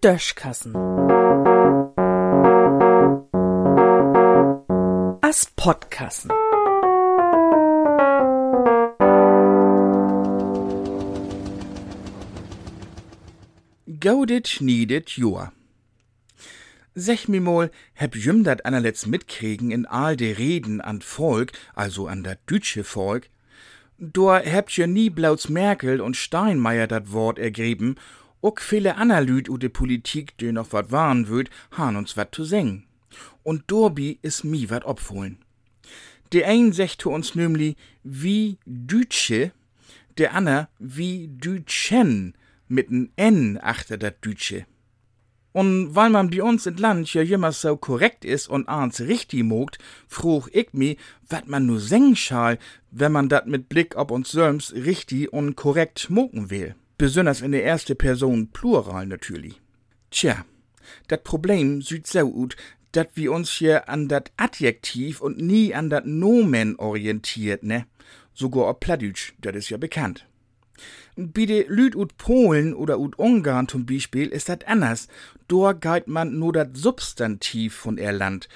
Döschkassen. As Podkassen. Gaudet niedet Joa. Sech mi mal, heb jüm dat anerletzt mitkriegen in all de Reden an Volk, also an dat dütsche Volk. Dor hebt je nie blauts Merkel und Steinmeier dat Wort ergeben, ook viele aner u de Politik, die noch wat warnen würd, han uns wat zu singen. Und dorbi is mi wat opfohlen. De ein secht uns nämlich wie Dütsche, der aner wie Dütschen, mit n N achter dat Dütsche. Und weil man bei uns in Land ja immer so korrekt ist und ans richtig mogt, fruch ich mi, wat man nur singen schall, wenn man dat mit Blick auf uns selbst richtig und korrekt mogen will. Besonders in der erste Person Plural natürlich. Tja, dat Problem sieht so ut, dat wir uns hier an dat Adjektiv und nie an dat Nomen orientiert, ne? Sogar auf Plattdeutsch, dat ist ja bekannt. De Lüd ut Polen oder ut Ungarn zum Beispiel ist dat anders. Dort geit man nur dat Substantiv von er Land.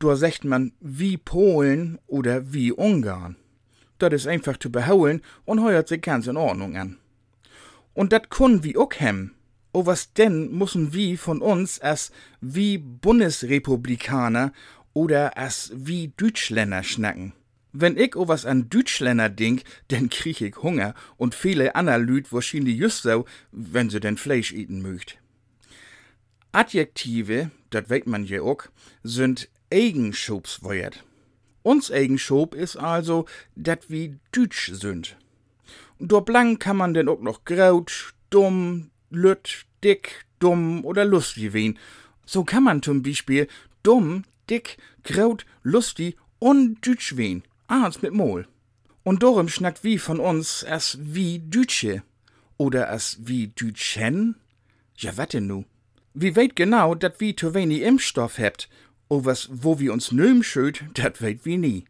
Dort sagt man wie Polen oder wie Ungarn. Dat is einfach zu behauen und heuert sich ganz in Ordnung an. Und dat kun wie ook hem. O was denn mussen wie von uns as wie Bundesrepublikaner oder as wie Deutschländer schnacken. Wenn ich o was an Deutschländer denk, denn krieg ich Hunger und viele ander Lüd wahrscheinlich just so, wenn sie denn Fleisch eaten möcht. Adjektive, dat weet man ja ook, sind Eigenschobswort. Uns Eigenschop is also, dat wie Dütsch sind. Dor blank kann man denn auch noch graut, dumm, lütt, dick, dumm oder lustig wen. So kann man zum Beispiel dumm, dick, graut, lustig und Dütsch wen. Ahns mit Mol. Und darum schnackt wie von uns as wie Dütsche. Oder as wie Dütschen? Ja, wat nu? Wie weet genau, dat wie zu wenig Impfstoff hebt. O was, wo wir uns nöm schöd, dat weet wie nie.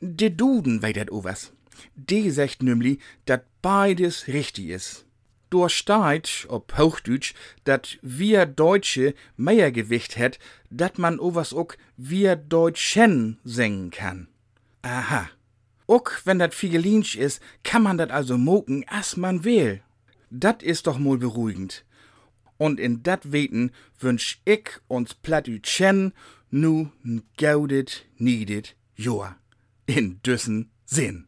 De Duden weet dat o was. De sagt nämlich, dat beides richtig is. Dort steht, ob Hochdeutsch, dat wir Deutsche mehr Gewicht het, dat man o was ook wir Deutschen singen kann. Aha. Ook wenn dat Figelinsch is, kann man dat also moken, as man will. Dat is doch mal beruhigend. Und in dat Weten wünsch ich uns Plattütschen nu n gaudet, niedet Joa. In düssen Sinn.